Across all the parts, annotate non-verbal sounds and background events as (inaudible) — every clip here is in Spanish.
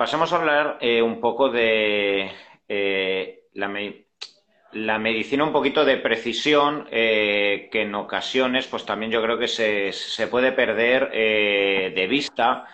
pasemos a hablar eh, un poco de eh, la, medicina, un poquito de precisión, que en ocasiones, pues también yo creo que se, se puede perder de vista.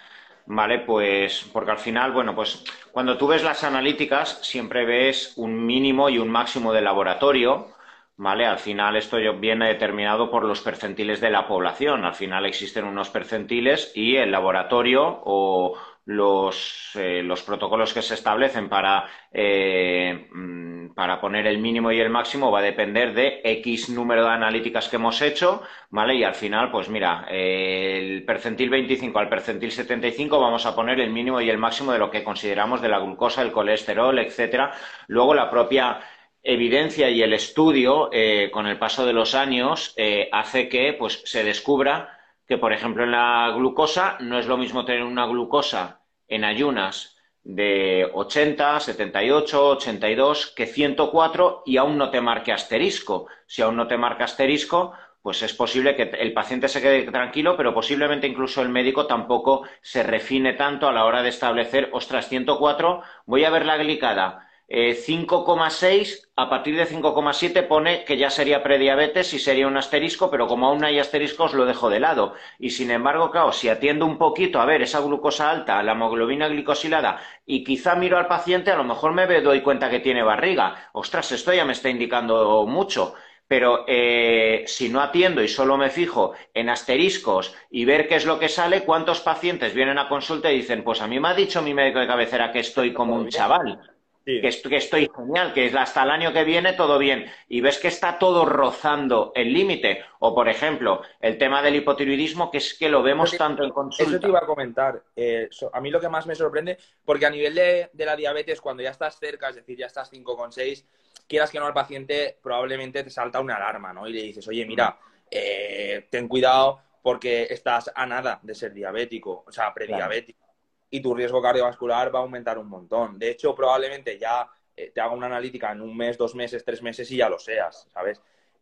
¿vale? Pues porque al final, bueno, pues cuando tú ves las analíticas siempre ves un mínimo y un máximo de laboratorio, ¿vale? Al final esto viene determinado por los percentiles de la población. Al final existen unos percentiles y el laboratorio o los, eh, los protocolos que se establecen para, eh, mm, para poner el mínimo y el máximo va a depender de X número de analíticas que hemos hecho, ¿vale? Y al final, pues mira, el percentil 25 al percentil 75 vamos a poner el mínimo y el máximo de lo que consideramos de la glucosa, el colesterol, etcétera. Luego la propia evidencia y el estudio, eh, con el paso de los años, hace que pues, se descubra que, por ejemplo, en la glucosa no es lo mismo tener una glucosa en ayunas de 80, 78, 82 que 104 y aún no te marque asterisco. Si aún no te marca asterisco, pues es posible que el paciente se quede tranquilo, pero posiblemente incluso el médico tampoco se refine tanto a la hora de establecer, ostras, 104, voy a ver la glicada, 5,6, eh, a partir de 5,7 pone que ya sería prediabetes y sería un asterisco, pero como aún no hay asteriscos lo dejo de lado. Y sin embargo, claro, si atiendo un poquito a ver esa glucosa alta, la hemoglobina glicosilada, y quizá miro al paciente, a lo mejor me doy cuenta que tiene barriga. Ostras, esto ya me está indicando mucho. Pero eh, si no atiendo y solo me fijo en asteriscos y ver qué es lo que sale, ¿cuántos pacientes vienen a consulta y dicen, pues a mí me ha dicho mi médico de cabecera que estoy como un chaval? Que, estoy, genial, que hasta el año que viene todo bien, y ves que está todo rozando el límite, o por ejemplo, el tema del hipotiroidismo, que es que lo vemos tanto en consulta. Eso te iba a comentar. Eh, a mí lo que más me sorprende, porque a nivel de, la diabetes, cuando ya estás cerca, es decir, ya estás 5,6, quieras que no al paciente, probablemente te salta una alarma, ¿no? Y le dices, oye, mira, eh, ten cuidado porque estás a nada de ser diabético, o sea, prediabético y tu riesgo cardiovascular va a aumentar un montón. De hecho, probablemente ya eh, te haga una analítica en un mes, dos meses, tres meses y ya lo seas, ¿sabes?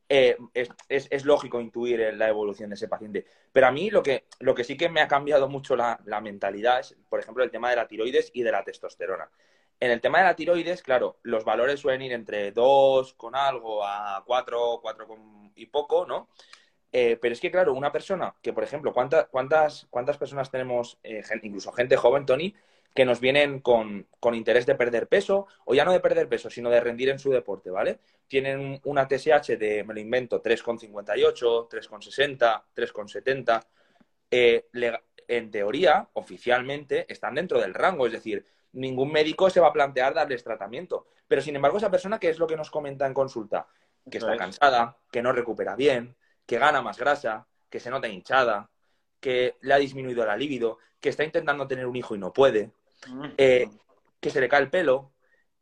Eh, es, lógico intuir la evolución de ese paciente. Pero a mí lo que, lo que sí que me ha cambiado mucho la, mentalidad es, por ejemplo, el tema de la tiroides y de la testosterona. En el tema de la tiroides, claro, los valores suelen ir entre 2 con algo a 4, 4 con y poco, ¿no? Eh, pero es que, claro, una persona que, por ejemplo, ¿cuántas, cuántas, cuántas personas tenemos, eh, incluso gente joven, Tony, que nos vienen con, interés de perder peso, o ya no de perder peso, sino de rendir en su deporte, ¿vale? Tienen una TSH de, me lo invento, 3,58, 3,60, 3,70. en teoría, oficialmente, están dentro del rango, es decir, ningún médico se va a plantear darles tratamiento. Pero, sin embargo, esa persona, ¿qué es lo que nos comenta en consulta? Que está cansada, que no recupera bien, que gana más grasa, que se nota hinchada, que le ha disminuido la libido, que está intentando tener un hijo y no puede, eh, que se le cae el pelo,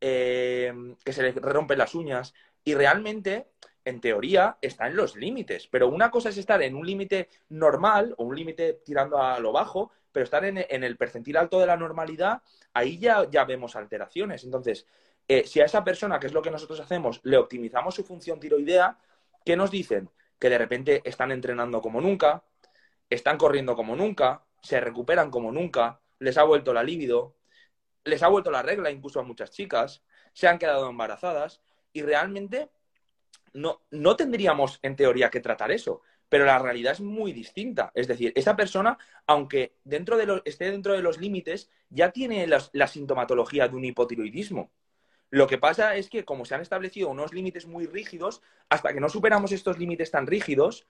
eh, que se le rompen las uñas y realmente, en teoría, está en los límites. Pero una cosa es estar en un límite normal o un límite tirando a lo bajo, pero estar en, el percentil alto de la normalidad, ahí ya, ya vemos alteraciones. Entonces, eh, si a esa persona, que es lo que nosotros hacemos, le optimizamos su función tiroidea, ¿qué nos dicen? Que de repente están entrenando como nunca, están corriendo como nunca, se recuperan como nunca, les ha vuelto la libido, les ha vuelto la regla incluso a muchas chicas, se han quedado embarazadas y realmente no, no tendríamos en teoría que tratar eso, pero la realidad es muy distinta. Es decir, esa persona, aunque dentro de esté dentro de los límites, ya tiene la sintomatología de un hipotiroidismo. Lo que pasa es que como se han establecido unos límites muy rígidos, hasta que no superamos estos límites tan rígidos,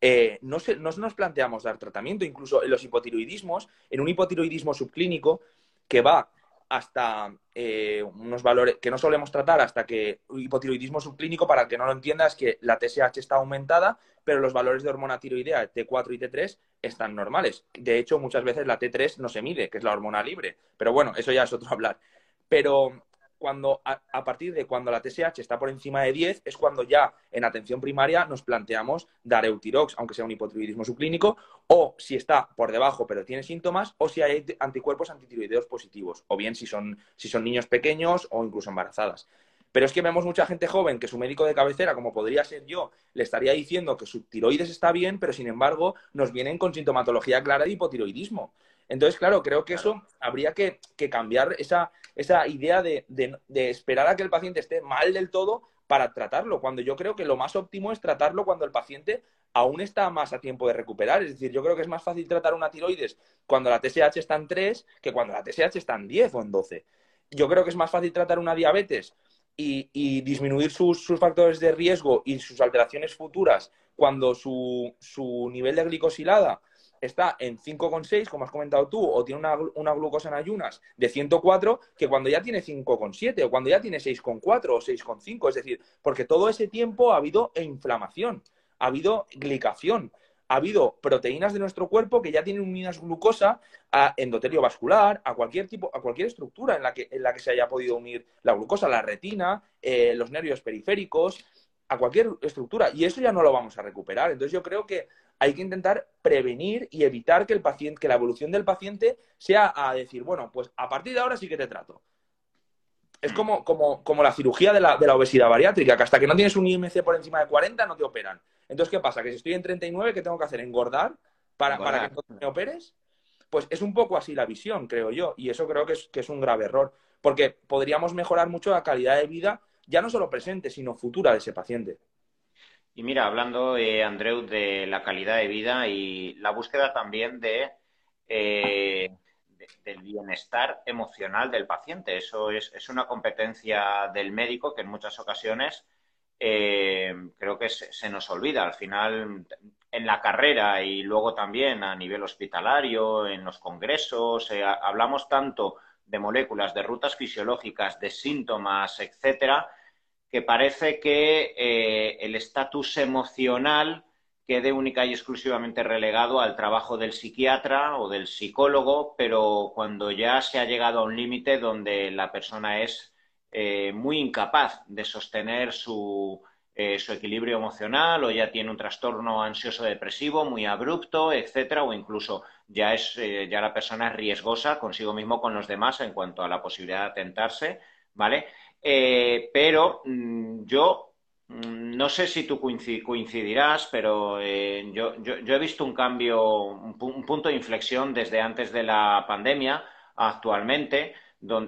eh, no, nos planteamos dar tratamiento. Incluso en los hipotiroidismos, en un hipotiroidismo subclínico que va hasta eh, unos valores que no solemos tratar hasta que hipotiroidismo subclínico, para el que no lo entienda, es que la TSH está aumentada, pero los valores de hormona tiroidea T4 y T3 están normales. De hecho, muchas veces la T3 no se mide, que es la hormona libre. Pero bueno, eso ya es otro (laughs) hablar. Pero cuando, a, partir de cuando la TSH está por encima de 10, es cuando ya en atención primaria nos planteamos dar Eutirox, aunque sea un hipotiroidismo subclínico, o si está por debajo pero tiene síntomas, o si hay anticuerpos antitiroideos positivos, o bien si son, si son niños pequeños o incluso embarazadas. Pero es que vemos mucha gente joven que su médico de cabecera, como podría ser yo, le estaría diciendo que su tiroides está bien, pero sin embargo nos vienen con sintomatología clara de hipotiroidismo. Entonces, claro, creo que eso habría que, cambiar esa, esa idea de, de, esperar a que el paciente esté mal del todo para tratarlo, cuando yo creo que lo más óptimo es tratarlo cuando el paciente aún está más a tiempo de recuperar. Es decir, yo creo que es más fácil tratar una tiroides cuando la TSH está en 3 que cuando la TSH está en 10 o en 12. Yo creo que es más fácil tratar una diabetes y, disminuir sus, factores de riesgo y sus alteraciones futuras cuando su, su nivel de glicosilada está en 5,6, como has comentado tú, o tiene una, glucosa en ayunas de 104, que cuando ya tiene 5,7 o cuando ya tiene 6,4 o 6,5. Es decir, porque todo ese tiempo ha habido inflamación, ha habido glicación, ha habido proteínas de nuestro cuerpo que ya tienen unidas glucosa a endotelio vascular, a cualquier tipo, a cualquier estructura en la que, en la que se haya podido unir la glucosa, la retina, eh, los nervios periféricos, a cualquier estructura. Y eso ya no lo vamos a recuperar. Entonces yo creo que hay que intentar prevenir y evitar que el paciente, que la evolución del paciente sea a decir, bueno, pues a partir de ahora sí que te trato. Es como, como, como la cirugía de la, de la, obesidad bariátrica, que hasta que no tienes un IMC por encima de 40 no te operan. Entonces, ¿qué pasa? Que si estoy en 39, ¿qué tengo que hacer? ¿Engordar para, para que me operes? Pues es un poco así la visión, creo yo, y eso creo que es, que es un grave error, porque podríamos mejorar mucho la calidad de vida, ya no solo presente, sino futura de ese paciente. Y mira, hablando, eh, Andreu, de la calidad de vida y la búsqueda también de, eh, del bienestar emocional del paciente. Eso es, una competencia del médico que en muchas ocasiones eh, creo que se, nos olvida. Al final, en la carrera y luego también a nivel hospitalario, en los congresos, hablamos tanto de moléculas, de rutas fisiológicas, de síntomas, etcétera, que parece que eh, el estatus emocional quede única y exclusivamente relegado al trabajo del psiquiatra o del psicólogo, pero cuando ya se ha llegado a un límite donde la persona es eh, muy incapaz de sostener su, eh, su, equilibrio emocional o ya tiene un trastorno ansioso depresivo muy abrupto, etcétera, o incluso ya es ya la persona es riesgosa consigo mismo con los demás en cuanto a la posibilidad de atentarse, ¿vale? Eh, pero mm, yo mm, no sé si tú coincidirás, pero eh, yo, he visto un cambio, un, punto de inflexión desde antes de la pandemia actualmente,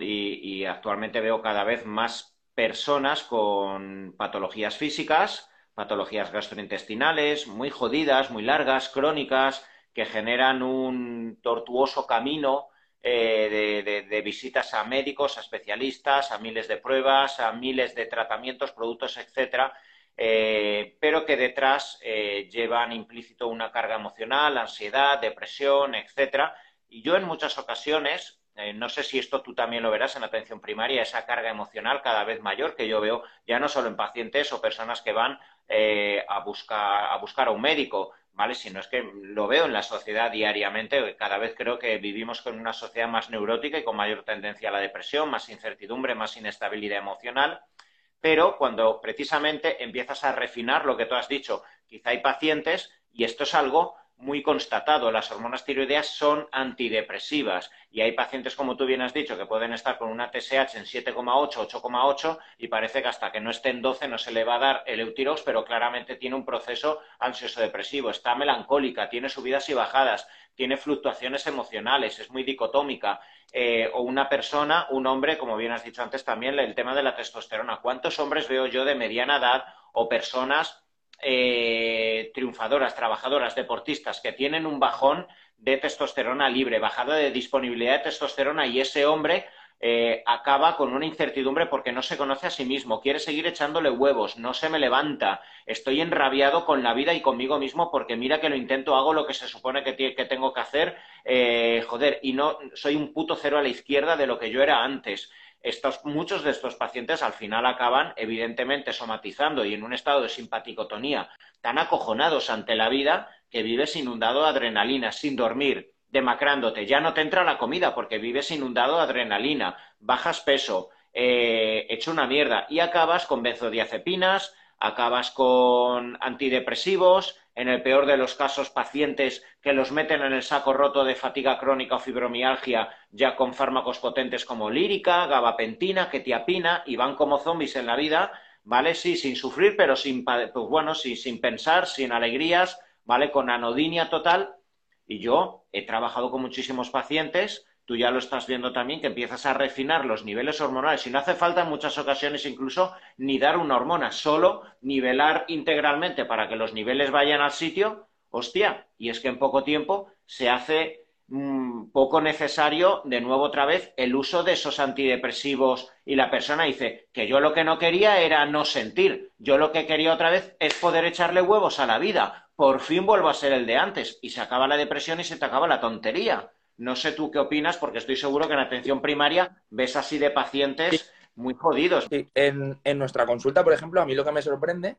y, actualmente veo cada vez más personas con patologías físicas, patologías gastrointestinales, muy jodidas, muy largas, crónicas, que generan un tortuoso camino eh, de, visitas a médicos, a especialistas, a miles de pruebas, a miles de tratamientos, productos, etcétera, eh, pero que detrás eh, llevan implícito una carga emocional, ansiedad, depresión, etcétera. Y yo en muchas ocasiones, no sé si esto tú también lo verás en atención primaria, esa carga emocional cada vez mayor que yo veo ya no solo en pacientes o personas que van a, buscar, a buscar a un médico, ¿vale? Sino es que lo veo en la sociedad diariamente. Cada vez creo que vivimos con una sociedad más neurótica y con mayor tendencia a la depresión, más incertidumbre, más inestabilidad emocional. Pero cuando precisamente empiezas a refinar lo que tú has dicho, quizá hay pacientes, y esto es algo muy constatado. Las hormonas tiroideas son antidepresivas y hay pacientes, como tú bien has dicho, que pueden estar con una TSH en 7,8, 8,8 y parece que hasta que no esté en 12 no se le va a dar el eutirox, pero claramente tiene un proceso ansioso-depresivo. Está melancólica, tiene subidas y bajadas, tiene fluctuaciones emocionales, es muy dicotómica. Eh, o una persona, un hombre, como bien has dicho antes también, el tema de la testosterona. ¿Cuántos hombres veo yo de mediana edad o personas eh, triunfadoras, trabajadoras, deportistas que tienen un bajón de testosterona libre, bajada de disponibilidad de testosterona y ese hombre eh, acaba con una incertidumbre porque no se conoce a sí mismo, quiere seguir echándole huevos, no se me levanta, estoy enrabiado con la vida y conmigo mismo porque mira que lo intento, hago lo que se supone que, que tengo que hacer, eh, joder, y no soy un puto cero a la izquierda de lo que yo era antes muchos de estos pacientes al final acaban, evidentemente, somatizando y en un estado de simpaticotonía tan acojonados ante la vida que vives inundado de adrenalina, sin dormir, demacrándote. Ya no te entra la comida porque vives inundado de adrenalina, bajas peso, eh, hecho una mierda y acabas con benzodiazepinas, acabas con antidepresivos, en el peor de los casos pacientes que los meten en el saco roto de fatiga crónica o fibromialgia ya con fármacos potentes como lírica, gabapentina, ketiapina y van como zombies en la vida, ¿vale? Sí, sin sufrir, pero sin, pues bueno, sin pensar, sin alegrías, ¿vale? Con anodinia total. Y yo he trabajado con muchísimos pacientes, tú ya lo estás viendo también, que empiezas a refinar los niveles hormonales. Y no hace falta en muchas ocasiones incluso ni dar una hormona, solo nivelar integralmente para que los niveles vayan al sitio. Hostia, y es que en poco tiempo se hace mm, poco necesario de nuevo otra vez el uso de esos antidepresivos. Y la persona dice que yo lo que no quería era no sentir, yo lo que quería otra vez es poder echarle huevos a la vida, por fin vuelvo a ser el de antes. Y se acaba la depresión y se te acaba la tontería. No sé tú qué opinas, porque estoy seguro que en atención primaria ves así de pacientes muy jodidos. En, en, nuestra consulta, por ejemplo, a mí lo que me sorprende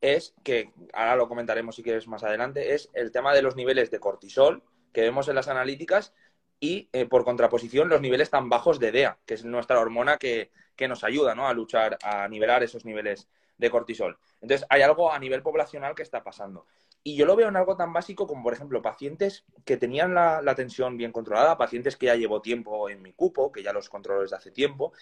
es que, ahora lo comentaremos si quieres más adelante, es el tema de los niveles de cortisol que vemos en las analíticas y, eh, por contraposición, los niveles tan bajos de DEA, que es nuestra hormona que, que nos ayuda ¿no? a luchar, a nivelar esos niveles de cortisol. Entonces, hay algo a nivel poblacional que está pasando. Y yo lo veo en algo tan básico como, por ejemplo, pacientes que tenían la, tensión bien controlada, pacientes que ya llevo tiempo en mi cupo, que ya los controlo desde hace tiempo,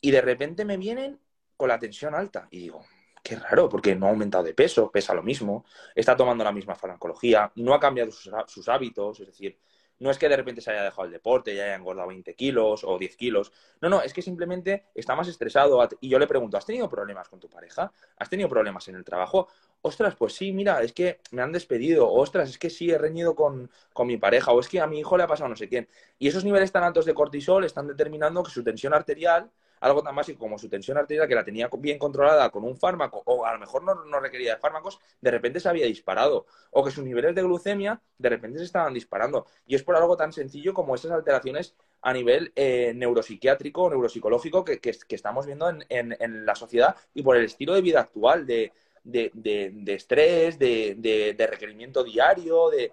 y de repente me vienen con la tensión alta. Y digo, qué raro, porque no ha aumentado de peso, pesa lo mismo, está tomando la misma farmacología, no ha cambiado sus, sus hábitos, es decir, no es que de repente se haya dejado el deporte y haya engordado 20 kilos o 10 kilos. No, no, es que simplemente está más estresado. Y yo le pregunto, ¿has tenido problemas con tu pareja? ¿Has tenido problemas en el trabajo? Ostras, pues sí, mira, es que me han despedido. Ostras, es que sí, he reñido con, con mi pareja. O es que a mi hijo le ha pasado no sé quién. Y esos niveles tan altos de cortisol están determinando que su tensión arterial algo tan básico como su tensión arterial, que la tenía bien controlada con un fármaco, o a lo mejor no, no, requería de fármacos, de repente se había disparado. O que sus niveles de glucemia de repente se estaban disparando. Y es por algo tan sencillo como esas alteraciones a nivel eh, neuropsiquiátrico o neuropsicológico que, que, estamos viendo en, en, la sociedad y por el estilo de vida actual, de, de, de, estrés, de, requerimiento diario, de...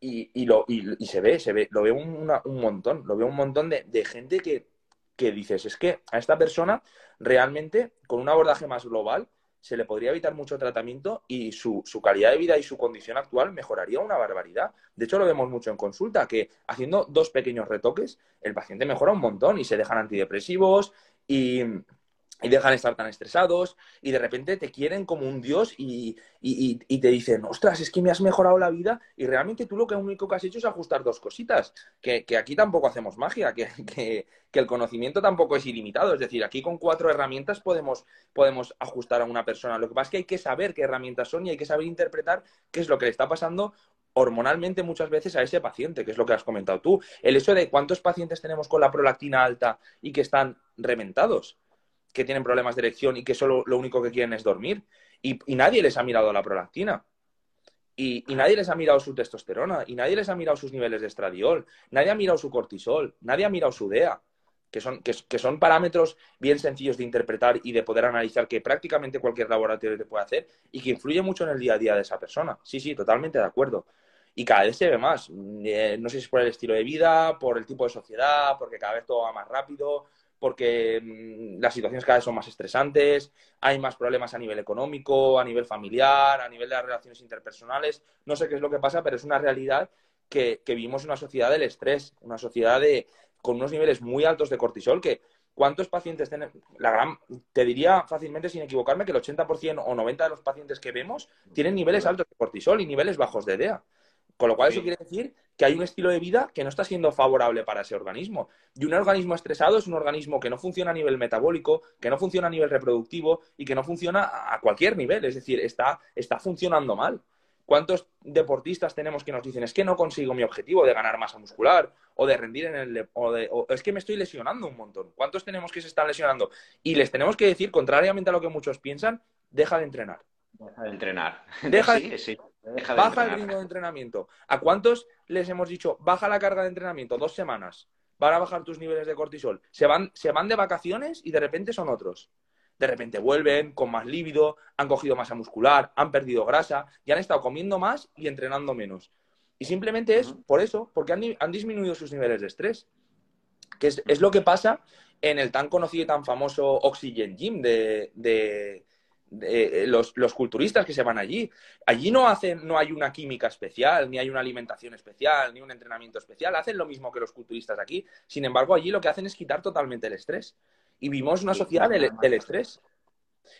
Y, lo, y, se ve, se ve, lo veo un montón, lo veo un montón de, gente que, que dices, es que a esta persona realmente, con un abordaje más global, se le podría evitar mucho tratamiento y su, su, calidad de vida y su condición actual mejoraría una barbaridad. De hecho, lo vemos mucho en consulta, que haciendo dos pequeños retoques, el paciente mejora un montón y se dejan antidepresivos y, y dejan de estar tan estresados y de repente te quieren como un dios y, te dicen, ostras, es que me has mejorado la vida y realmente tú lo que único que has hecho es ajustar dos cositas, que, aquí tampoco hacemos magia, que, el conocimiento tampoco es ilimitado, es decir, aquí con cuatro herramientas podemos, podemos ajustar a una persona, lo que pasa es que hay que saber qué herramientas son y hay que saber interpretar qué es lo que le está pasando hormonalmente muchas veces a ese paciente, que es lo que has comentado tú. El hecho de cuántos pacientes tenemos con la prolactina alta y que están reventados que tienen problemas de erección y que solo lo único que quieren es dormir. Y, nadie les ha mirado la prolactina. Y, nadie les ha mirado su testosterona. Y nadie les ha mirado sus niveles de estradiol. Nadie ha mirado su cortisol. Nadie ha mirado su DEA. Que son, que, son parámetros bien sencillos de interpretar y de poder analizar que prácticamente cualquier laboratorio te puede hacer y que influye mucho en el día a día de esa persona. Sí, sí, totalmente de acuerdo. Y cada vez se ve más. Eh, no sé si es por el estilo de vida, por el tipo de sociedad, porque cada vez todo va más rápido, porque mm, las situaciones cada vez son más estresantes, hay más problemas a nivel económico, a nivel familiar, a nivel de las relaciones interpersonales. No sé qué es lo que pasa, pero es una realidad que, vivimos una sociedad del estrés, una sociedad de, con unos niveles muy altos de cortisol que ¿Cuántos pacientes tenemos? La gran, te diría fácilmente, sin equivocarme, que el 80% o 90% de los pacientes que vemos tienen niveles altos de cortisol y niveles bajos de DEA. Con lo cual, eso quiere decir que hay un estilo de vida que no está siendo favorable para ese organismo. Y un organismo estresado es un organismo que no funciona a nivel metabólico, que no funciona a nivel reproductivo y que no funciona a cualquier nivel. Es decir, está, está funcionando mal. ¿Cuántos deportistas tenemos que nos dicen es que no consigo mi objetivo de ganar masa muscular o de rendir en el o, de, o es que me estoy lesionando un montón? ¿Cuántos tenemos que se están lesionando? Y les tenemos que decir, contrariamente a lo que muchos piensan, deja de entrenar. Deja de entrenar. Deja, (laughs) sí, baja el ritmo de entrenamiento. ¿A cuántos les hemos dicho, baja la carga de entrenamiento dos semanas? Van a bajar tus niveles de cortisol. Se van, se van de vacaciones y de repente son otros. De repente vuelven con más líbido, han cogido masa muscular, han perdido grasa y han estado comiendo más y entrenando menos. Y simplemente es por eso, porque han, disminuido sus niveles de estrés. Que es, lo que pasa en el tan conocido y tan famoso Oxygen Gym de, eh, los, culturistas que se van allí. Allí no hacen, no hay una química especial, ni hay una alimentación especial, ni un entrenamiento especial. Hacen lo mismo que los culturistas aquí. Sin embargo, allí lo que hacen es quitar totalmente el estrés. Y vivimos una sociedad del, estrés.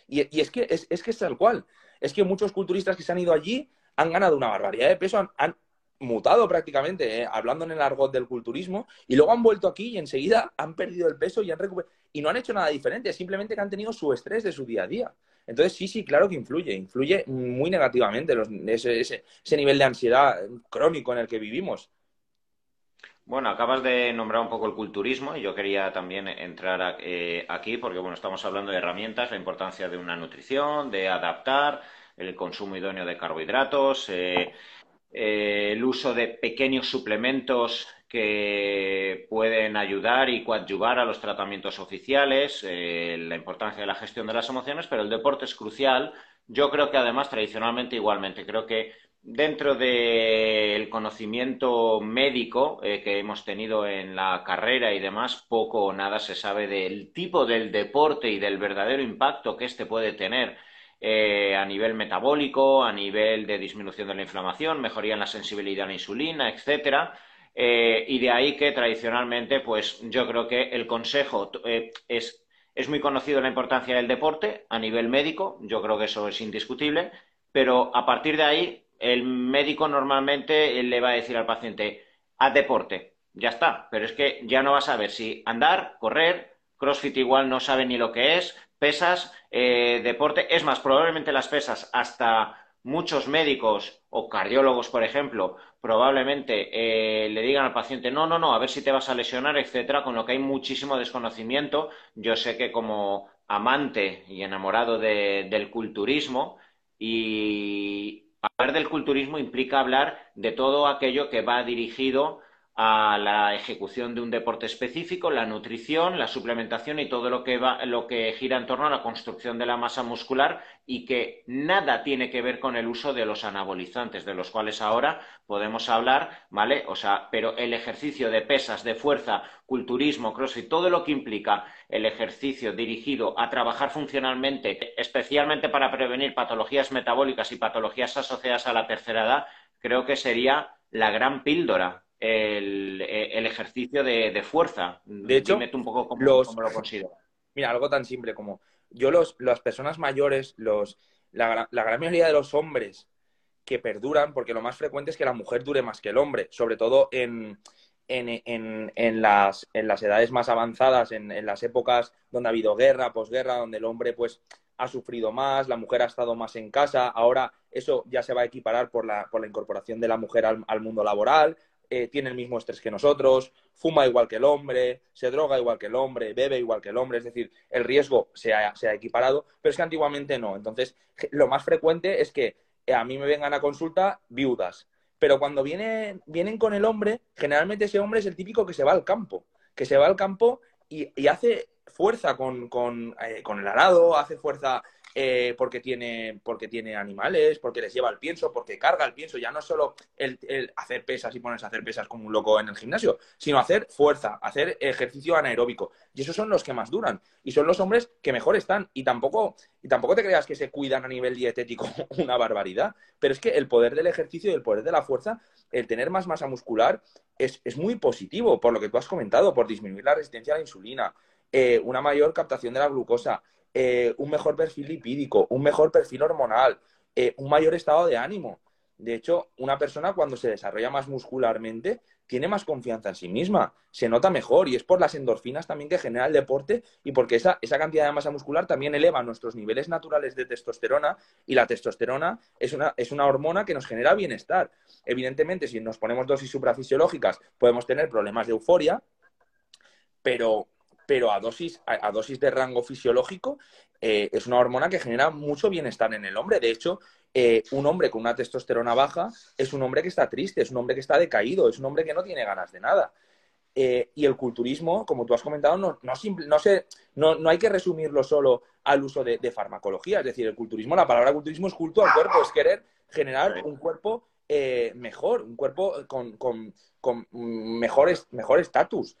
Y, es, que, es, que es tal cual. Es que muchos culturistas que se han ido allí han ganado una barbaridad de peso, han, mutado prácticamente, eh, hablando en el argot del culturismo, y luego han vuelto aquí y enseguida han perdido el peso y han recuperado. Y no han hecho nada diferente, simplemente que han tenido su estrés de su día a día. Entonces, sí, sí, claro que influye, influye muy negativamente ese, nivel de ansiedad crónico en el que vivimos. Bueno, acabas de nombrar un poco el culturismo y yo quería también entrar eh, aquí porque, bueno, estamos hablando de herramientas, la importancia de una nutrición, de adaptar el consumo idóneo de carbohidratos, eh, eh, el uso de pequeños suplementos que pueden ayudar y coadyuvar a los tratamientos oficiales, eh, la importancia de la gestión de las emociones, pero el deporte es crucial. Yo creo que además tradicionalmente igualmente, creo que dentro del conocimiento médico eh, que hemos tenido en la carrera y demás, poco o nada se sabe del tipo del deporte y del verdadero impacto que éste puede tener eh, a nivel metabólico, a nivel de disminución de la inflamación, mejoría en la sensibilidad a la insulina, etcétera. Eh, y de ahí que tradicionalmente, pues yo creo que el consejo eh, es, es muy conocido la importancia del deporte a nivel médico, yo creo que eso es indiscutible, pero a partir de ahí el médico normalmente le va a decir al paciente, haz deporte, ya está, pero es que ya no va a saber si andar, correr, CrossFit igual no sabe ni lo que es, pesas, eh, deporte. Es más, probablemente las pesas, hasta muchos médicos o cardiólogos, por ejemplo, probablemente eh, le digan al paciente, no, no, no, a ver si te vas a lesionar, etcétera, con lo que hay muchísimo desconocimiento. Yo sé que como amante y enamorado del culturismo, y hablar del culturismo implica hablar de todo aquello que va dirigido a la ejecución de un deporte específico, la nutrición, la suplementación y todo lo que, va, lo que gira en torno a la construcción de la masa muscular y que nada tiene que ver con el uso de los anabolizantes, de los cuales ahora podemos hablar, ¿vale? O sea, pero el ejercicio de pesas, de fuerza, culturismo, crossfit, todo lo que implica el ejercicio dirigido a trabajar funcionalmente, especialmente para prevenir patologías metabólicas y patologías asociadas a la tercera edad, creo que sería la gran píldora el, el ejercicio de, fuerza. De hecho, un poco cómo, lo considero. Mira, algo tan simple como yo los, las personas mayores, los, la, la, gran mayoría de los hombres que perduran, porque lo más frecuente es que la mujer dure más que el hombre, sobre todo en, en, en, en las, en las edades más avanzadas, en, en, las épocas donde ha habido guerra, posguerra, donde el hombre pues ha sufrido más, la mujer ha estado más en casa, ahora eso ya se va a equiparar por la, por la incorporación de la mujer al, al mundo laboral, eh, tiene el mismo estrés que nosotros, fuma igual que el hombre, se droga igual que el hombre, bebe igual que el hombre, es decir, el riesgo se ha, equiparado, pero es que antiguamente no. Entonces, lo más frecuente es que eh, a mí me vengan a consulta viudas, pero cuando vienen, vienen con el hombre, generalmente ese hombre es el típico que se va al campo, que se va al campo y, hace fuerza con, con, eh, con el arado, hace fuerza eh, porque, tiene, porque tiene animales, porque les lleva el pienso, porque carga el pienso. Ya no es solo el, hacer pesas y ponerse a hacer pesas como un loco en el gimnasio, sino hacer fuerza, hacer ejercicio anaeróbico. Y esos son los que más duran. Y son los hombres que mejor están. Y tampoco, y tampoco te creas que se cuidan a nivel dietético (laughs) una barbaridad. Pero es que el poder del ejercicio y el poder de la fuerza, el tener más masa muscular, es, muy positivo, por lo que tú has comentado, por disminuir la resistencia a la insulina, eh, una mayor captación de la glucosa, eh, un mejor perfil lipídico, un mejor perfil hormonal, eh, un mayor estado de ánimo. De hecho, una persona cuando se desarrolla más muscularmente tiene más confianza en sí misma, se nota mejor y es por las endorfinas también que genera el deporte y porque esa, esa cantidad de masa muscular también eleva nuestros niveles naturales de testosterona y la testosterona es una, es una hormona que nos genera bienestar. Evidentemente, si nos ponemos dosis suprafisiológicas podemos tener problemas de euforia, pero pero a dosis, a, dosis de rango fisiológico eh, es una hormona que genera mucho bienestar en el hombre. De hecho, eh, un hombre con una testosterona baja es un hombre que está triste, es un hombre que está decaído, es un hombre que no tiene ganas de nada. Eh, y el culturismo, como tú has comentado, no, no, no, no, hay que resumirlo solo al uso de, farmacología. Es decir, el culturismo, la palabra culturismo es culto al cuerpo, es querer generar un cuerpo mejor, un cuerpo con, con, con mejor estatus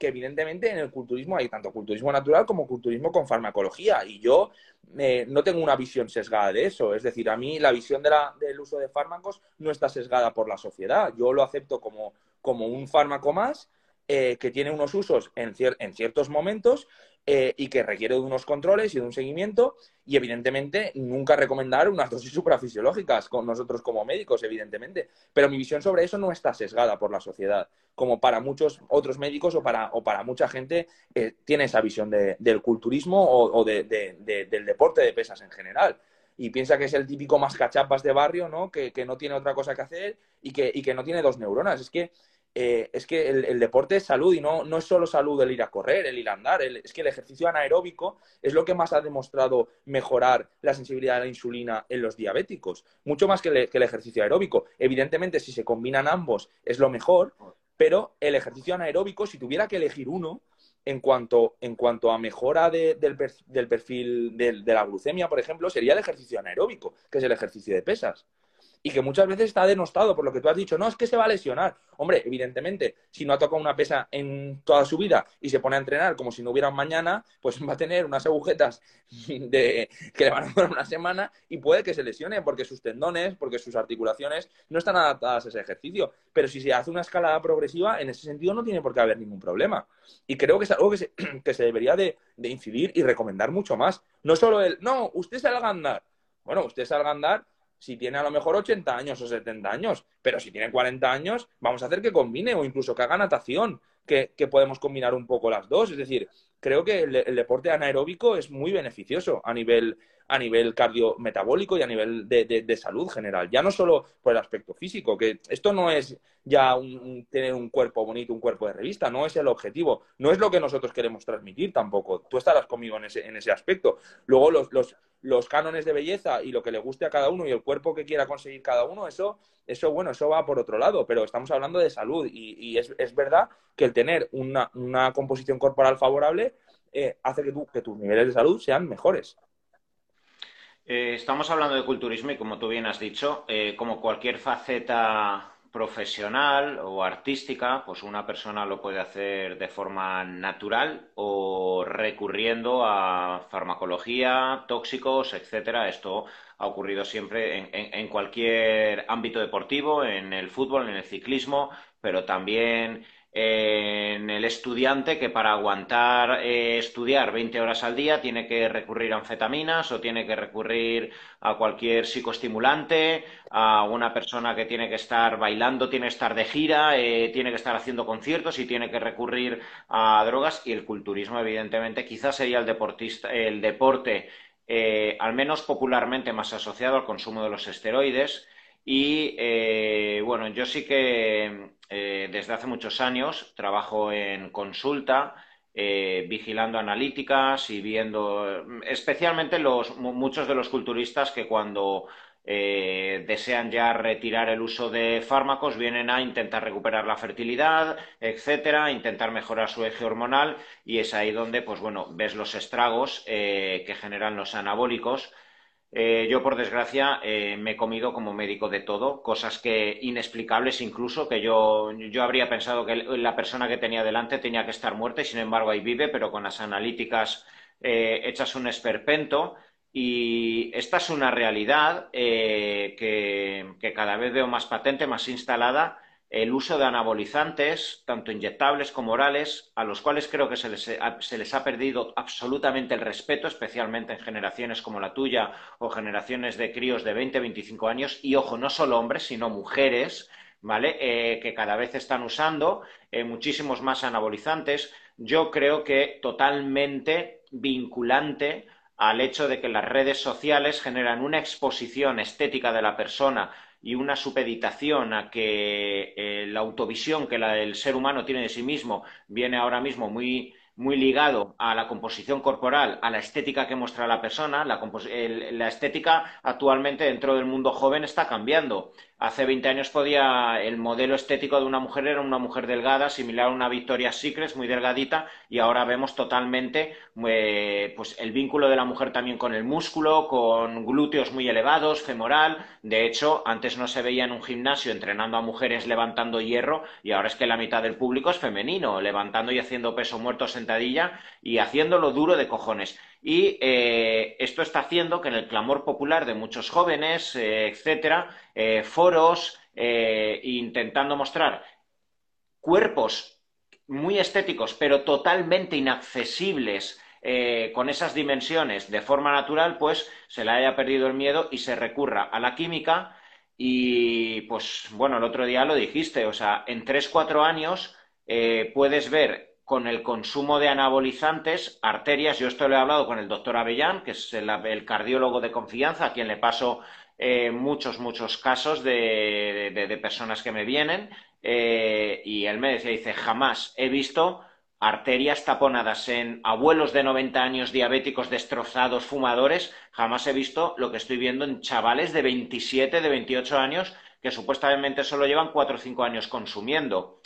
que evidentemente en el culturismo hay tanto culturismo natural como culturismo con farmacología y yo eh, no tengo una visión sesgada de eso. Es decir, a mí la visión del uso de fármacos no está sesgada por la sociedad. Yo lo acepto como, como un fármaco más eh, que tiene unos usos en, en ciertos momentos eh, y que requiere de unos controles y de un seguimiento y evidentemente nunca recomendar unas dosis suprafisiológicas con nosotros como médicos, evidentemente. Pero mi visión sobre eso no está sesgada por la sociedad, como para muchos otros médicos o para, o para mucha gente eh, tiene esa visión del culturismo o, del deporte de pesas en general y piensa que es el típico mascachapas de barrio, ¿no? Que, no tiene otra cosa que hacer y que, y que no tiene dos neuronas. Es que eh, es que el, deporte es salud y no, no es solo salud el ir a correr, el ir a andar, es que el ejercicio anaeróbico es lo que más ha demostrado mejorar la sensibilidad a la insulina en los diabéticos, mucho más que, el ejercicio aeróbico. Evidentemente, si se combinan ambos es lo mejor, pero el ejercicio anaeróbico, si tuviera que elegir uno, en cuanto, en cuanto a mejora del, del, perfil de la glucemia, por ejemplo, sería el ejercicio anaeróbico, que es el ejercicio de pesas y que muchas veces está denostado por lo que tú has dicho. No, es que se va a lesionar. Hombre, evidentemente, si no ha tocado una pesa en toda su vida y se pone a entrenar como si no hubiera mañana, pues va a tener unas agujetas (laughs) de... que le van a durar una semana y puede que se lesione porque sus tendones, porque sus articulaciones no están adaptadas a ese ejercicio. Pero si se hace una escalada progresiva, en ese sentido no tiene por qué haber ningún problema. Y creo que es algo que se, (clears throat) debería de, de incidir y recomendar mucho más. No solo el, no, usted salga a andar. Bueno, usted salga a andar si tiene a lo mejor 80 años o 70 años, pero si tiene 40 años, vamos a hacer que combine o incluso que haga natación, que, podemos combinar un poco las dos. Es decir, creo que el, deporte anaeróbico es muy beneficioso a nivel, a nivel cardiometabólico y a nivel de, salud general. Ya no solo por el aspecto físico, que esto no es ya tener un cuerpo bonito, un cuerpo de revista, no es el objetivo, no es lo que nosotros queremos transmitir tampoco. Tú estarás conmigo en ese, en ese aspecto. Luego los, los, los cánones de belleza y lo que le guste a cada uno y el cuerpo que quiera conseguir cada uno, eso, eso bueno, eso va por otro lado, pero estamos hablando de salud y, es, es, verdad que el tener una, una composición corporal favorable eh, hace que, que tus niveles de salud sean mejores. Eh, estamos hablando de culturismo y como tú bien has dicho, eh, como cualquier faceta profesional o artística, pues una persona lo puede hacer de forma natural o recurriendo a farmacología, tóxicos, etcétera. Esto ha ocurrido siempre en, cualquier ámbito deportivo, en el fútbol, en el ciclismo, pero también en el estudiante que para aguantar eh, estudiar 20 horas al día tiene que recurrir a anfetaminas o tiene que recurrir a cualquier psicoestimulante, a una persona que tiene que estar bailando, tiene que estar de gira, eh, tiene que estar haciendo conciertos y tiene que recurrir a drogas y el culturismo evidentemente quizás sería el deportista, el deporte eh, al menos popularmente más asociado al consumo de los esteroides y bueno, yo sí que eh, desde hace muchos años, trabajo en consulta, eh, vigilando analíticas y viendo, especialmente los, muchos de los culturistas que cuando eh, desean ya retirar el uso de fármacos, vienen a intentar recuperar la fertilidad, etcétera, intentar mejorar su eje hormonal y es ahí donde, pues bueno, ves los estragos que generan los anabólicos eh, yo, por desgracia, eh, me he comido como médico de todo, cosas que inexplicables incluso, que yo, yo habría pensado que la persona que tenía delante tenía que estar muerta y sin embargo ahí vive, pero con las analíticas eh, hechas un esperpento. Y esta es una realidad que, que cada vez veo más patente, más instalada el uso de anabolizantes, tanto inyectables como orales, a los cuales creo que se les, ha perdido absolutamente el respeto, especialmente en generaciones como la tuya o generaciones de críos de 20, 25 años, y ojo, no solo hombres, sino mujeres, ¿vale? Eh, que cada vez están usando eh, muchísimos más anabolizantes. Yo creo que totalmente vinculante al hecho de que las redes sociales generan una exposición estética de la persona y una supeditación a que eh, la autovisión que el ser humano tiene de sí mismo viene ahora mismo muy, muy ligado a la composición corporal, a la estética que muestra la persona. La, la estética actualmente dentro del mundo joven está cambiando. Hace 20 años podía, el modelo estético de una mujer era una mujer delgada, similar a una Victoria's Secret, muy delgadita, y ahora vemos totalmente eh, pues el vínculo de la mujer también con el músculo, con glúteos muy elevados, femoral. De hecho, antes no se veía en un gimnasio entrenando a mujeres levantando hierro, y ahora es que la mitad del público es femenino, levantando y haciendo peso muerto sentadilla y haciéndolo duro de cojones. Y eh, esto está haciendo que en el clamor popular de muchos jóvenes, eh, etcétera, eh, foros, intentando mostrar cuerpos muy estéticos, pero totalmente inaccesibles con esas dimensiones de forma natural, pues se le haya perdido el miedo y se recurra a la química. Y pues bueno, el otro día lo dijiste, o sea, en 3-4 años eh, puedes ver con el consumo de anabolizantes, arterias, yo esto lo he hablado con el doctor Avellán, que es el, cardiólogo de confianza, a quien le paso eh, muchos, muchos casos de, personas que me vienen, y él me decía, dice, jamás he visto arterias taponadas en abuelos de 90 años diabéticos destrozados, fumadores, jamás he visto lo que estoy viendo en chavales de 27, de 28 años que supuestamente solo llevan 4 o 5 años consumiendo.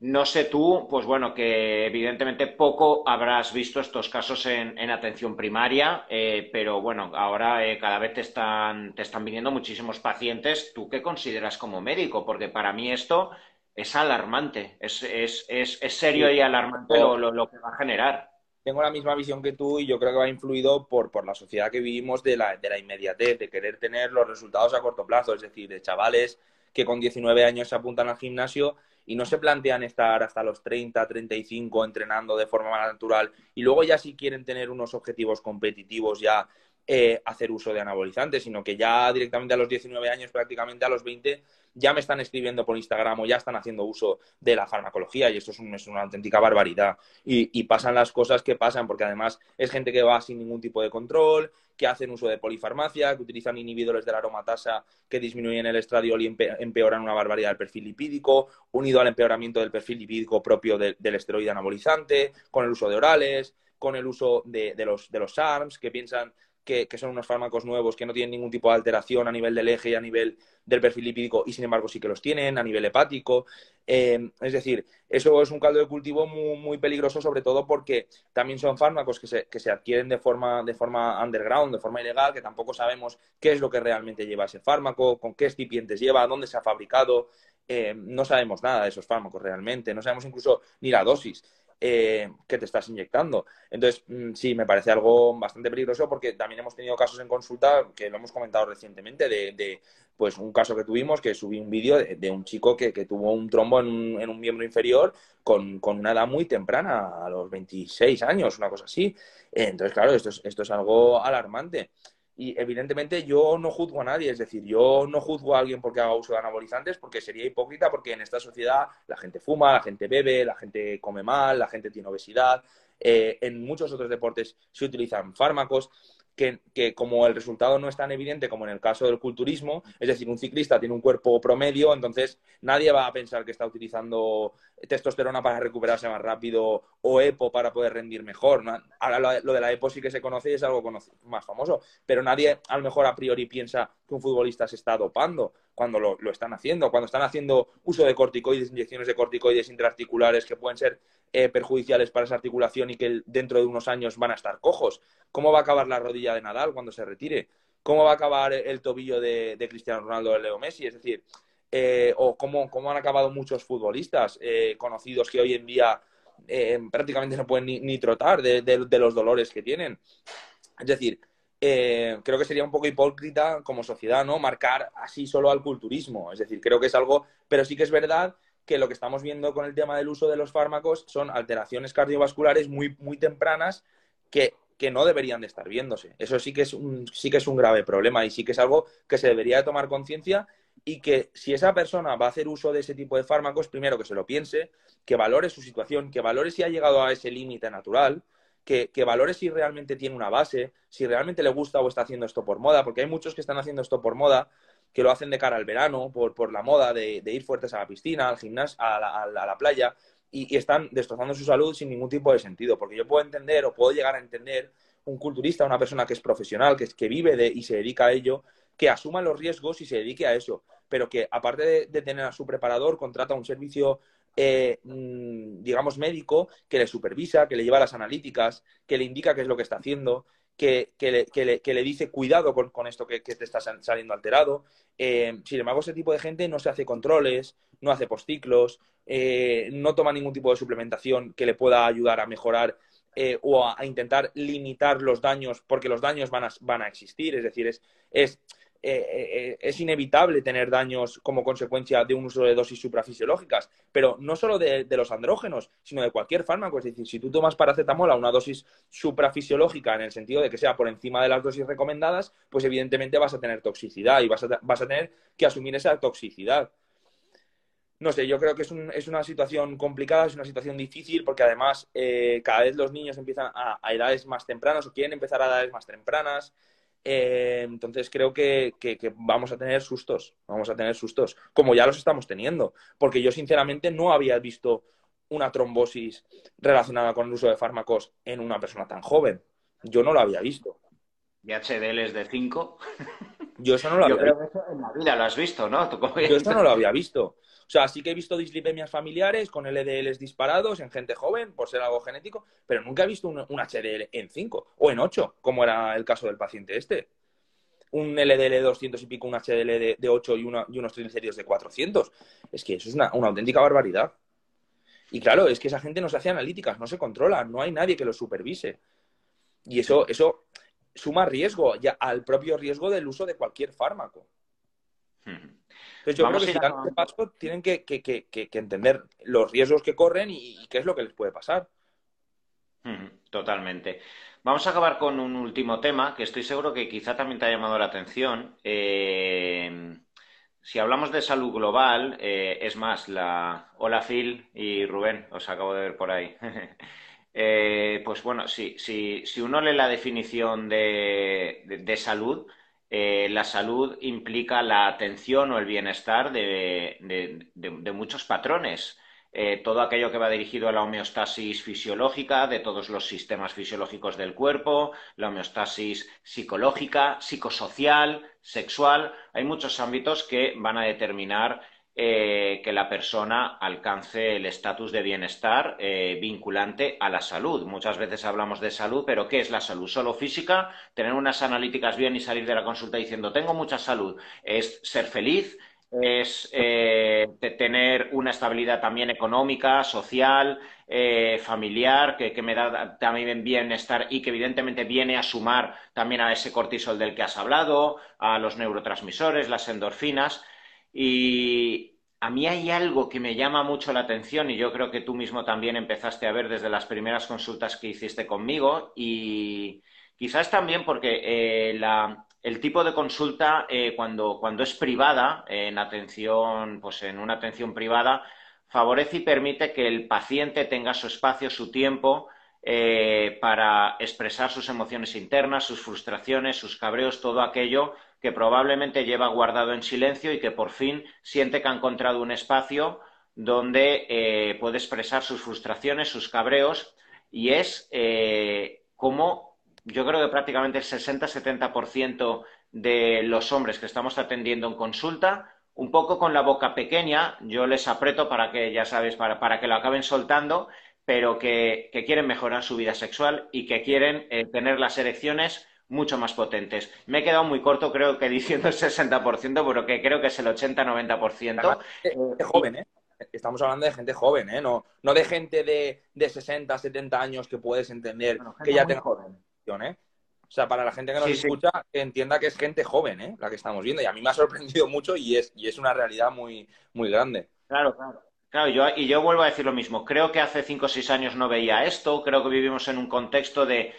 No sé tú, pues bueno, que evidentemente poco habrás visto estos casos en, atención primaria, eh, pero bueno, ahora eh, cada vez te están, te están viniendo muchísimos pacientes. ¿Tú qué consideras como médico? Porque para mí esto es alarmante, es, es, es, es serio y alarmante lo, lo, que va a generar. Tengo la misma visión que tú y yo creo que va influido por, por la sociedad que vivimos de la, de la inmediatez, de querer tener los resultados a corto plazo, es decir, de chavales que con 19 años se apuntan al gimnasio y no se plantean estar hasta los 30, 35 entrenando de forma natural y luego ya si quieren tener unos objetivos competitivos ya eh, hacer uso de anabolizantes, sino que ya directamente a los 19 años, prácticamente a los 20, ya me están escribiendo por Instagram o ya están haciendo uso de la farmacología y esto es, una auténtica barbaridad. Y, pasan las cosas que pasan, porque además es gente que va sin ningún tipo de control, que hacen uso de polifarmacia, que utilizan inhibidores de la aromatasa que disminuyen el estradiol y empeoran una barbaridad el perfil lipídico, unido al empeoramiento del perfil lipídico propio del esteroide anabolizante, con el uso de orales, con el uso de, los, de los SARMs, que piensan que, son unos fármacos nuevos que no tienen ningún tipo de alteración a nivel del eje y a nivel del perfil lipídico y sin embargo sí que los tienen a nivel hepático. Eh, es decir, eso es un caldo de cultivo muy, peligroso, sobre todo porque también son fármacos que se, que se, adquieren de forma, de forma underground, de forma ilegal, que tampoco sabemos qué es lo que realmente lleva ese fármaco, con qué excipientes lleva, dónde se ha fabricado. Eh, no sabemos nada de esos fármacos realmente, no sabemos incluso ni la dosis. Eh, que te estás inyectando. Entonces, mm, sí, me parece algo bastante peligroso porque también hemos tenido casos en consulta que lo hemos comentado recientemente de, pues un caso que tuvimos que subí un vídeo de, un chico que, tuvo un trombo en un, miembro inferior con, una edad muy temprana, a los 26 años, una cosa así. Entonces, claro, esto esto es algo alarmante. Y evidentemente yo no juzgo a nadie, es decir, yo no juzgo a alguien porque haga uso de anabolizantes, porque sería hipócrita, porque en esta sociedad la gente fuma, la gente bebe, la gente come mal, la gente tiene obesidad. Eh, en muchos otros deportes se utilizan fármacos que, como el resultado no es tan evidente como en el caso del culturismo, es decir, un ciclista tiene un cuerpo promedio, entonces nadie va a pensar que está utilizando testosterona para recuperarse más rápido o EPO para poder rendir mejor. Ahora lo de la EPO sí que se conoce y es algo más famoso, pero nadie a lo mejor a priori piensa que un futbolista se está dopando cuando lo, lo están haciendo, cuando están haciendo uso de corticoides, inyecciones de corticoides intraarticulares que pueden ser eh, perjudiciales para esa articulación y que dentro de unos años van a estar cojos. ¿Cómo va a acabar la rodilla de Nadal cuando se retire? ¿Cómo va a acabar el tobillo de, Cristiano Ronaldo de Leo Messi? Es decir, eh, o cómo, han acabado muchos futbolistas eh, conocidos que hoy en día prácticamente no pueden ni, trotar de, los dolores que tienen. Es decir, creo que sería un poco hipócrita como sociedad, ¿no? Marcar así solo al culturismo. Es decir, creo que es algo, pero sí que es verdad que lo que estamos viendo con el tema del uso de los fármacos son alteraciones cardiovasculares muy, muy tempranas que, no deberían de estar viéndose. Eso sí que, es un, sí que es un grave problema y sí que es algo que se debería de tomar conciencia y que si esa persona va a hacer uso de ese tipo de fármacos, primero que se lo piense, que valore su situación, que valore si ha llegado a ese límite natural, que, que, valore si realmente tiene una base, si realmente le gusta o está haciendo esto por moda, porque hay muchos que están haciendo esto por moda, que lo hacen de cara al verano, por, por la moda de, ir fuertes a la piscina, al gimnasio, a la, playa, y, están destrozando su salud sin ningún tipo de sentido. Porque yo puedo entender o puedo llegar a entender un culturista, una persona que es profesional, que, que vive de, y se dedica a ello, que asuma los riesgos y se dedique a eso, pero que aparte de, tener a su preparador, contrata un servicio eh, mm, digamos, médico que le supervisa, que le lleva las analíticas, que le indica qué es lo que está haciendo, que, le, dice cuidado con, esto que, te está saliendo alterado. Eh, sin embargo, ese tipo de gente no se hace controles, no hace postciclos, eh, no toma ningún tipo de suplementación que le pueda ayudar a mejorar eh, o a, intentar limitar los daños, porque los daños van a, van a existir. Es decir, es eh, eh, es inevitable tener daños como consecuencia de un uso de dosis suprafisiológicas, pero no solo de, los andrógenos, sino de cualquier fármaco. Es decir, si tú tomas paracetamol a una dosis suprafisiológica en el sentido de que sea por encima de las dosis recomendadas, pues evidentemente vas a tener toxicidad y vas a, vas a tener que asumir esa toxicidad. No sé, yo creo que es, es, una situación complicada, es una situación difícil, porque además eh, cada vez los niños empiezan a edades más tempranas o quieren empezar a edades más tempranas. Eh, entonces creo que, vamos a tener sustos, vamos a tener sustos, como ya los estamos teniendo, porque yo sinceramente no había visto una trombosis relacionada con el uso de fármacos en una persona tan joven. Yo no lo había visto. ¿Y HDL es de 5? Yo eso no lo había visto. en la vida lo has visto, ¿no? Yo eso no lo había visto. O sea, sí que he visto dislipemias familiares con LDLs disparados en gente joven por ser algo genético, pero nunca he visto un, HDL en 5 o en 8, como era el caso del paciente este. Un LDL de 200 y pico, un HDL de, 8 y, unos triglicéridos de 400. Es que eso es una, auténtica barbaridad. Y claro, es que esa gente no se hace analíticas, no se controla, no hay nadie que lo supervise. Y eso, eso suma riesgo ya al propio riesgo del uso de cualquier fármaco. Entonces yo creo que si dan paso tienen que, entender los riesgos que corren y, qué es lo que les puede pasar. Totalmente. Vamos a acabar con un último tema que estoy seguro que quizá también te ha llamado la atención. Eh, si hablamos de salud global, eh, es más, la... Hola Phil y Rubén, os acabo de ver por ahí. (laughs) Eh, pues bueno, si, si, uno lee la definición de salud, eh, la salud implica la atención o el bienestar de, muchos patrones. Eh, todo aquello que va dirigido a la homeostasis fisiológica de todos los sistemas fisiológicos del cuerpo, la homeostasis psicológica, psicosocial, sexual. Hay muchos ámbitos que van a determinar eh, que la persona alcance el estatus de bienestar eh, vinculante a la salud. Muchas veces hablamos de salud, pero ¿qué es la salud? ¿Solo física? ¿Tener unas analíticas bien y salir de la consulta diciendo tengo mucha salud? ¿Es ser feliz? ¿Es eh, tener una estabilidad también económica, social, familiar, que, que, me da también bienestar y que evidentemente viene a sumar también a ese cortisol del que has hablado, a los neurotransmisores, las endorfinas? Y a mí hay algo que me llama mucho la atención y yo creo que tú mismo también empezaste a ver desde las primeras consultas que hiciste conmigo y quizás también porque eh, el tipo de consulta eh, cuando, cuando, es privada, en atención, pues en una atención privada, favorece y permite que el paciente tenga su espacio, su tiempo eh, para expresar sus emociones internas, sus frustraciones, sus cabreos, todo aquello que probablemente lleva guardado en silencio y que por fin siente que ha encontrado un espacio donde eh, puede expresar sus frustraciones, sus cabreos, y es eh, como yo creo que prácticamente el 60-70% de los hombres que estamos atendiendo en consulta, un poco con la boca pequeña, yo les aprieto para que, ya sabes, para, que lo acaben soltando, pero que, quieren mejorar su vida sexual y que quieren eh, tener las erecciones mucho más potentes. Me he quedado muy corto, creo que diciendo el 60%, pero que creo que es el 80-90%. Gente joven, ¿eh? Estamos hablando de gente joven, ¿eh? No, no de gente de, de 60, 70 años que puedes entender que ya tenga joven. ¿eh? O sea, para la gente que nos escucha, que entienda que es gente joven, ¿eh? La que estamos viendo. Y a mí me ha sorprendido mucho y es, y es una realidad muy, muy grande. Claro, claro. Claro, yo, y yo vuelvo a decir lo mismo. Creo que hace cinco o seis años no veía esto. Creo que vivimos en un contexto de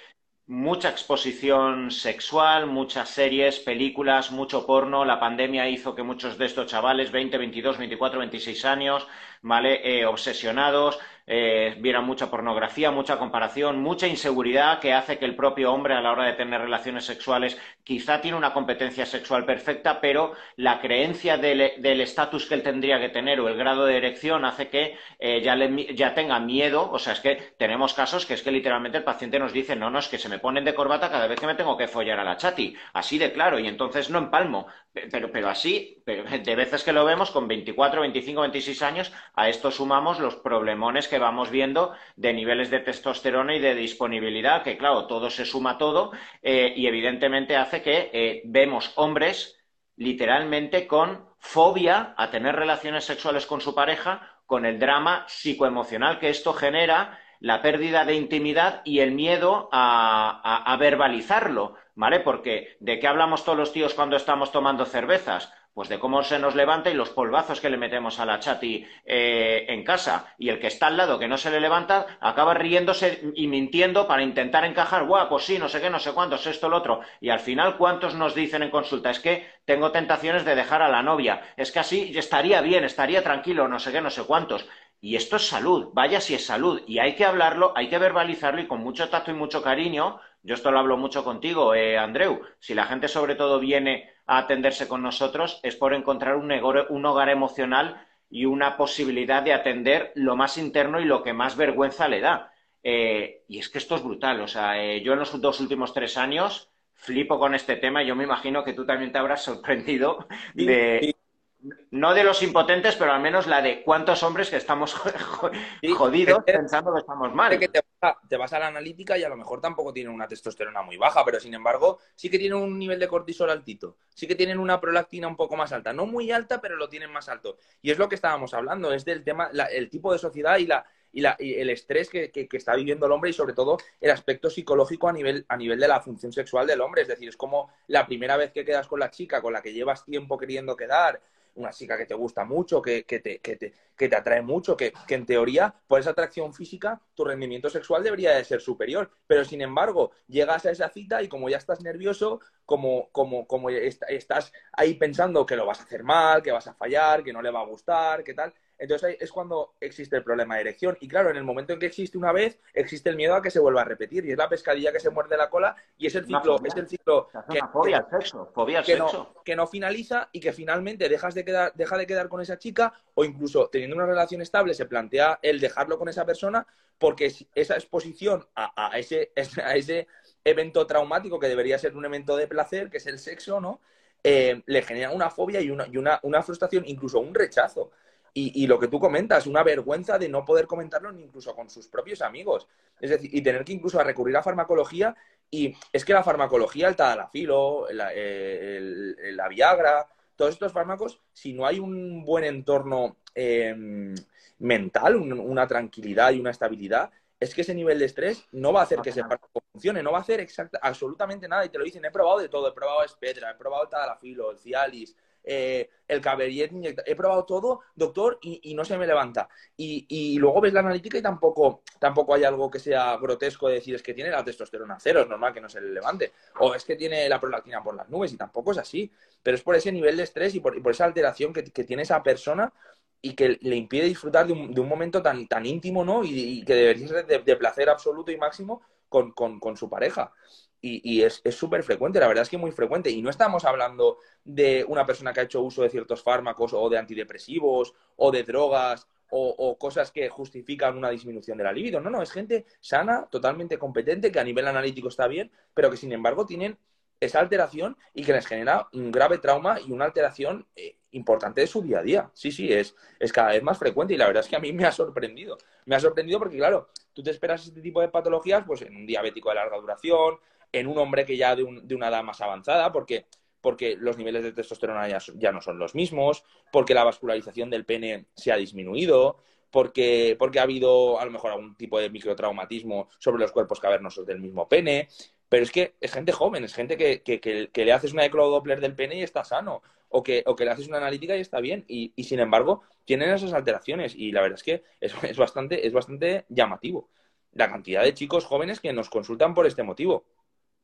mucha exposición sexual, muchas series, películas, mucho porno. La pandemia hizo que muchos de estos chavales, 20, 22, 24, 26 años, ¿vale? Eh, obsesionados, eh, viera mucha pornografía, mucha comparación, mucha inseguridad que hace que el propio hombre a la hora de tener relaciones sexuales quizá tiene una competencia sexual perfecta, pero la creencia del estatus que él tendría que tener o el grado de erección hace que eh, ya, ya tenga miedo. O sea, es que tenemos casos que es que literalmente el paciente nos dice, no, no, es que se me ponen de corbata cada vez que me tengo que follar a la chati. Así de claro, y entonces no empalmo. Pero, pero así, pero de veces que lo vemos con 24, 25, 26 años, a esto sumamos los problemones que vamos viendo de niveles de testosterona y de disponibilidad, que claro, todo se suma todo eh, y evidentemente hace que eh, vemos hombres literalmente con fobia a tener relaciones sexuales con su pareja, con el drama psicoemocional que esto genera la pérdida de intimidad y el miedo a verbalizarlo, ¿vale? Porque ¿de qué hablamos todos los tíos cuando estamos tomando cervezas? Pues de cómo se nos levanta y los polvazos que le metemos a la chati eh, en casa. Y el que está al lado, que no se le levanta, acaba riéndose y mintiendo para intentar encajar, guau, pues sí, no sé qué, no sé cuántos, esto, lo otro. Y al final, ¿cuántos nos dicen en consulta? Es que tengo tentaciones de dejar a la novia. Es que así estaría bien, estaría tranquilo, no sé qué, no sé cuántos. Y esto es salud, vaya si es salud. Y hay que hablarlo, hay que verbalizarlo y con mucho tacto y mucho cariño. Yo esto lo hablo mucho contigo, eh, Andreu. Si la gente sobre todo viene a atenderse con nosotros es por encontrar un, hogar emocional y una posibilidad de atender lo más interno y lo que más vergüenza le da. Eh, y es que esto es brutal. O sea, eh, yo en los dos últimos tres años flipo con este tema. y Yo me imagino que tú también te habrás (laughs) sorprendido de, no de los impotentes, pero al menos la de cuántos hombres que estamos (laughs) jodidos pensando que estamos mal. Que te, vas a la analítica y a lo mejor tampoco tienen una testosterona muy baja, pero sin embargo sí que tienen un nivel de cortisol altito, sí que tienen una prolactina un poco más alta, no muy alta, pero lo tienen más alto. Y es lo que estábamos hablando, es del tema, el tipo de sociedad y la, y, el estrés que, está viviendo el hombre y sobre todo el aspecto psicológico a nivel, a nivel de la función sexual del hombre. Es decir, es como la primera vez que quedas con la chica con la que llevas tiempo queriendo quedar, una chica que te gusta mucho, que, que, te, que, te, que te, atrae mucho, que, en teoría, por esa atracción física, tu rendimiento sexual debería de ser superior. Pero sin embargo, llegas a esa cita y como ya estás nervioso, como, como, como estás ahí pensando que lo vas a hacer mal, que vas a fallar, que no le va a gustar, que tal, entonces es cuando existe el problema de erección. Y claro, en el momento en que existe una vez, existe el miedo a que se vuelva a repetir. Y es la pescadilla que se muerde la cola y es el ciclo, es el ciclo que, fobia sexo, fobia al sexo. No, que no finaliza y que finalmente dejas de quedar, deja de quedar con esa chica o incluso teniendo una relación estable se plantea el dejarlo con esa persona porque esa exposición a, ese, (laughs) a ese evento traumático que debería ser un evento de placer, que es el sexo, ¿no? Eh, le genera una fobia y, una, y una, una frustración, incluso un rechazo. Y, lo que tú comentas, una vergüenza de no poder comentarlo ni incluso con sus propios amigos. Es decir, y tener que incluso recurrir a farmacología. Y es que la farmacología, el tadalafilo, la, la Viagra, todos estos fármacos, si no hay un buen entorno em, mental, una tranquilidad y una estabilidad, es que ese nivel de estrés no va a hacer que ese fármaco funcione, no va a hacer exacta, absolutamente nada. Y te lo dicen, he probado de todo, he probado espedra, he probado el tadalafilo, el cialis, eh, el Cabernet He probado todo, doctor, y, no se me levanta. Y, luego ves la analítica y tampoco, tampoco hay algo que sea grotesco de decir es que tiene la testosterona cero, es normal que no se le levante. O es que tiene la prolactina por las nubes y tampoco es así. Pero es por ese nivel de estrés y por, esa alteración que, tiene esa persona y que le impide disfrutar de un, momento tan, tan íntimo, ¿no? Y, que debería ser de, placer absoluto y máximo con su pareja y, es súper frecuente, la verdad es que muy frecuente. Y no estamos hablando de una persona que ha hecho uso de ciertos fármacos o de antidepresivos o de drogas o, cosas que justifican una disminución de la libido. No, no, es gente sana, totalmente competente, que a nivel analítico está bien, pero que sin embargo tienen esa alteración y que les genera un grave trauma y una alteración eh, importante de su día a día. Sí, sí, es, es cada vez más frecuente y la verdad es que a mí me ha sorprendido. Me ha sorprendido porque, claro, tú te esperas este tipo de patologías pues en un diabético de larga duración, en un hombre que ya de, una edad más avanzada, porque, porque los niveles de testosterona ya, no son los mismos, porque la vascularización del pene se ha disminuido, porque, porque ha habido a lo mejor algún tipo de microtraumatismo sobre los cuerpos cavernosos del mismo pene. Pero es que es gente joven, es gente que, que, le haces una eclodoppler del pene y está sano, o que, o que le haces una analítica y está bien, y, sin embargo tienen esas alteraciones, y la verdad es que es, bastante, es bastante llamativo la cantidad de chicos jóvenes que nos consultan por este motivo.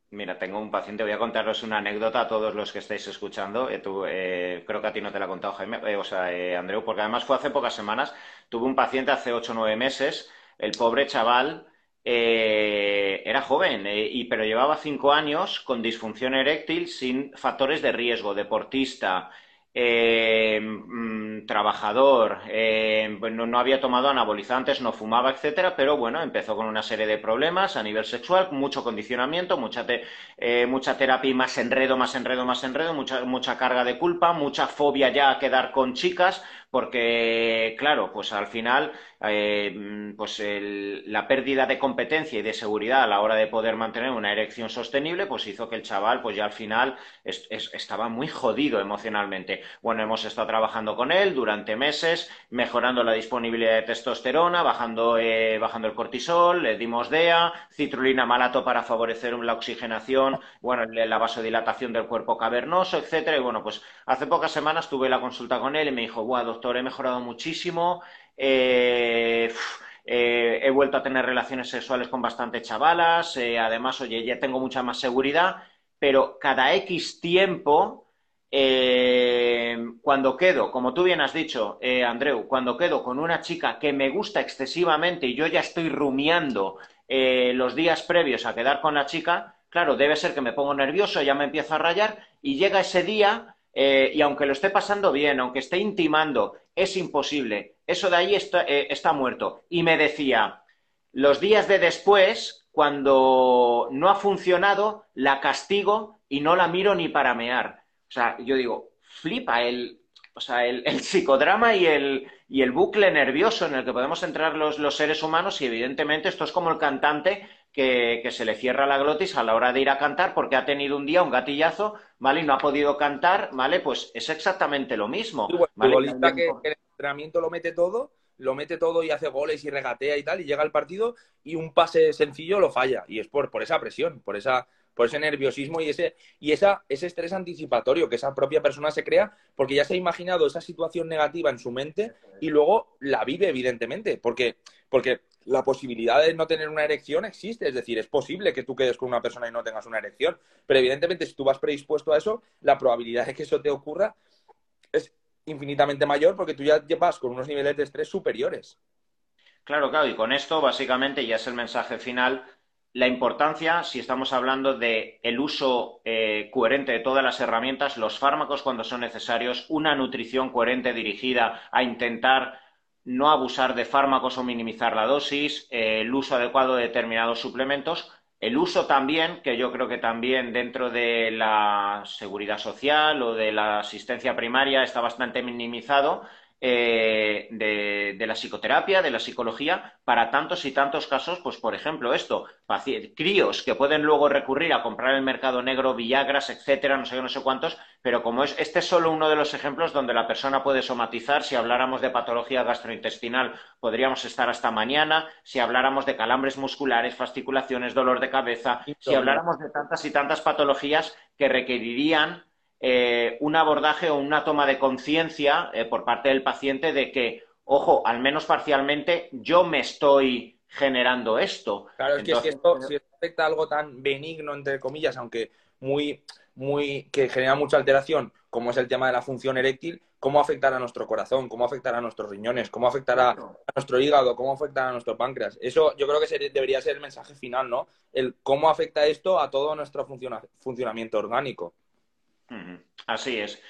Mira, tengo un paciente, voy a contaros una anécdota a todos los que estáis escuchando. Eh, eh, creo que a ti no te la he contado, Jaime, eh, o sea, Andreu, porque además fue hace pocas semanas. Tuve un paciente hace ocho o nueve meses. El pobre chaval era joven, y, pero llevaba cinco años con disfunción eréctil sin factores de riesgo, deportista, eh, mm, trabajador, eh, no, había tomado anabolizantes, no fumaba, etcétera, pero bueno, empezó con una serie de problemas a nivel sexual, mucho condicionamiento, mucha, eh, mucha terapia y más enredo, más enredo, más enredo, mucha, mucha carga de culpa, mucha fobia ya a quedar con chicas, porque, claro, pues al final, eh, pues la pérdida de competencia y de seguridad a la hora de poder mantener una erección sostenible, pues hizo que el chaval, pues ya al final estaba muy jodido emocionalmente. Bueno, hemos estado trabajando con él durante meses, mejorando la disponibilidad de testosterona, bajando, eh, bajando el cortisol, le dimos DEA, citrulina malato para favorecer la oxigenación, bueno, la vasodilatación del cuerpo cavernoso, etcétera. Y bueno, pues hace pocas semanas tuve la consulta con él y me dijo, Buah, doctor, he mejorado muchísimo. Eh, eh, he vuelto a tener relaciones sexuales con bastantes chavalas, eh, además, oye, ya tengo mucha más seguridad, pero cada X tiempo, cuando quedo, como tú bien has dicho, Andreu, cuando quedo con una chica que me gusta excesivamente y yo ya estoy rumiando los días previos a quedar con la chica, claro, debe ser que me pongo nervioso, ya me empiezo a rayar y llega ese día eh, y aunque lo esté pasando bien, aunque esté intimando, es imposible. Eso de ahí eh, está, muerto. Y me decía, los días de después, cuando no ha funcionado, la castigo y no la miro ni para mear. O sea, yo digo, flipa el, o sea, el, psicodrama y el, y el, bucle nervioso en el que podemos entrar los, los, seres humanos y evidentemente esto es como el cantante que, se le cierra la glotis a la hora de ir a cantar porque ha tenido un día un gatillazo, ¿vale? Y no ha podido cantar, ¿vale? Pues es exactamente lo mismo. El que, el entrenamiento lo mete todo, lo mete todo y hace goles y regatea y tal, y llega al partido y un pase sencillo lo falla. Y es por, por esa presión, por esa por ese nerviosismo y ese, y esa, ese estrés anticipatorio que esa propia persona se crea porque ya se ha imaginado esa situación negativa en su mente y luego la vive, evidentemente, porque, porque la posibilidad de no tener una erección existe, es decir, es posible que tú quedes con una persona y no tengas una erección, pero evidentemente si tú vas predispuesto a eso, la probabilidad de que eso te ocurra es infinitamente mayor porque tú ya vas con unos niveles de estrés superiores. Claro, claro, y con esto básicamente ya es el mensaje final la importancia, si estamos hablando de el uso eh, coherente de todas las herramientas, los fármacos cuando son necesarios, una nutrición coherente dirigida a intentar no abusar de fármacos o minimizar la dosis, eh, el uso adecuado de determinados suplementos, el uso también, que yo creo que también dentro de la seguridad social o de la asistencia primaria está bastante minimizado, eh, de, la psicoterapia, de la psicología, para tantos y tantos casos, pues por ejemplo esto, críos que pueden luego recurrir a comprar en el mercado negro Viagras, etcétera, no sé no sé cuántos, pero como es, este es solo uno de los ejemplos donde la persona puede somatizar, si habláramos de patología gastrointestinal podríamos estar hasta mañana, si habláramos de calambres musculares, fasciculaciones, dolor de cabeza, si habláramos de tantas y tantas patologías que requerirían eh, un abordaje o una toma de conciencia eh, por parte del paciente de que, ojo, al menos parcialmente, yo me estoy generando esto. Claro, es que si esto, si afecta algo tan benigno, entre comillas, aunque muy, muy, que genera mucha alteración, como es el tema de la función eréctil, cómo afectará a nuestro corazón, cómo afectará a nuestros riñones, cómo afectará a nuestro hígado, cómo afectará a nuestro páncreas. Eso yo creo que debería ser el mensaje final, ¿no? El cómo afecta esto a todo nuestro funcionamiento orgánico. Así es.